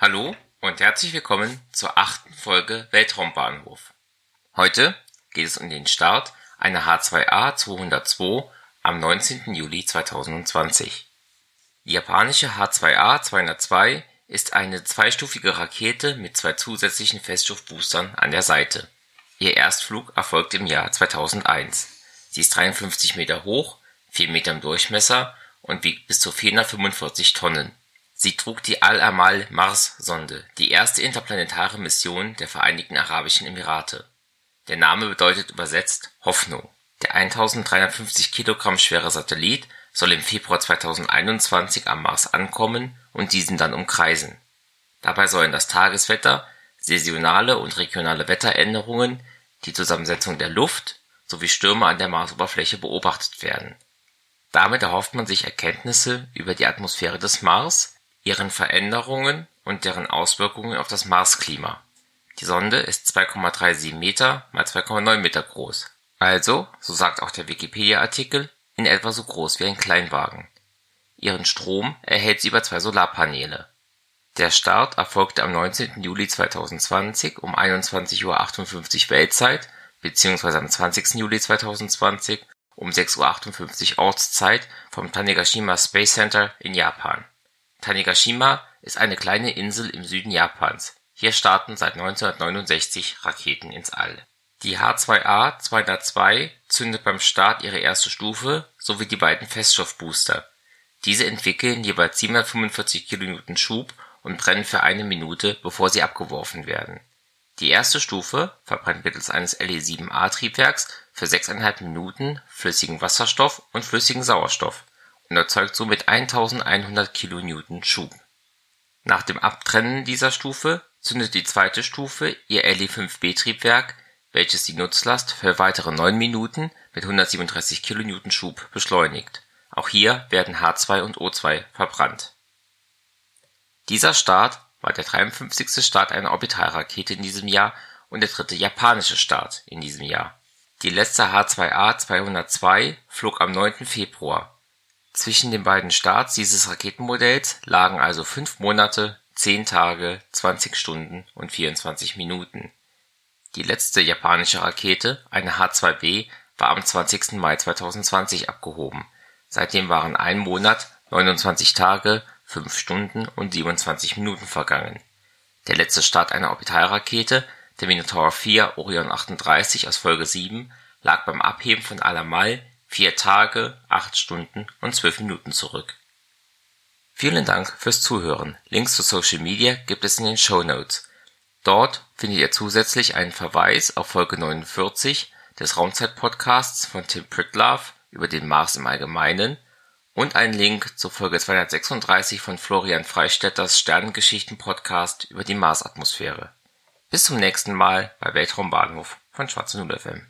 Hallo und herzlich willkommen zur achten Folge Weltraumbahnhof. Heute geht es um den Start einer H2A-202 am 19. Juli 2020. Die japanische H2A-202 ist eine zweistufige Rakete mit zwei zusätzlichen Feststoffboostern an der Seite. Ihr Erstflug erfolgte im Jahr 2001. Sie ist 53 Meter hoch, 4 Meter im Durchmesser und wiegt bis zu 445 Tonnen Sie trug die Al-Amal-Mars-Sonde, die erste interplanetare Mission der Vereinigten Arabischen Emirate. Der Name bedeutet übersetzt Hoffnung. Der 1350 Kilogramm schwere Satellit soll im Februar 2021 am Mars ankommen und diesen dann umkreisen. Dabei sollen das Tageswetter, saisonale und regionale Wetteränderungen, die Zusammensetzung der Luft sowie Stürme an der Marsoberfläche beobachtet werden. Damit erhofft man sich Erkenntnisse über die Atmosphäre des Mars ihren Veränderungen und deren Auswirkungen auf das Marsklima. Die Sonde ist 2,37 Meter mal 2,9 Meter groß, also, so sagt auch der Wikipedia-Artikel, in etwa so groß wie ein Kleinwagen. Ihren Strom erhält sie über zwei Solarpaneele. Der Start erfolgte am 19. Juli 2020 um 21:58 Uhr Weltzeit bzw. am 20. Juli 2020 um 6:58 Uhr Ortszeit vom Tanegashima Space Center in Japan Tanegashima ist eine kleine Insel im Süden Japans. Hier starten seit 1969 Raketen ins All. Die H2A-202 zündet beim Start ihre erste Stufe sowie die beiden Feststoffbooster. Diese entwickeln jeweils 745 kN Schub und brennen für eine Minute, bevor sie abgeworfen werden. Die erste Stufe verbrennt mittels eines Le-7A-Triebwerks für 6,5 Minuten flüssigen Wasserstoff und flüssigen Sauerstoff und erzeugt somit 1100 kN Schub. Nach dem Abtrennen dieser Stufe zündet die zweite Stufe ihr Le-5B-Triebwerk, welches die Nutzlast für weitere 9 Minuten mit 137 kN Schub beschleunigt. Auch hier werden H2 und O2 verbrannt. Dieser Start war der 53. Start einer Orbitalrakete in diesem Jahr und der dritte japanische Start in diesem Jahr. Die letzte H2A-202 flog am 9. Februar zwischen den beiden Starts dieses Raketenmodells lagen also fünf Monate, zehn Tage, 20 Stunden und 24 Minuten. Die letzte japanische Rakete, eine H-2B, war am 20. Mai 2020 abgehoben. Seitdem waren ein Monat, 29 Tage, 5 Stunden und 27 Minuten vergangen. Der letzte Start einer Orbitalrakete, der Minotaur 4 Orion 38 aus Folge 7, lag beim Abheben von Alamal vier Tage, acht Stunden und zwölf Minuten zurück. Vielen Dank fürs Zuhören. Links zu Social Media gibt es in den Show Notes. Dort findet ihr zusätzlich einen Verweis auf Folge 49 des Raumzeit-Podcasts von Tim Pritlove über den Mars im Allgemeinen und einen Link zur Folge 236 von Florian Freistetters Sternengeschichten-Podcast über die Marsatmosphäre. Bis zum nächsten Mal bei Weltraumbahnhof von Schwarze FM.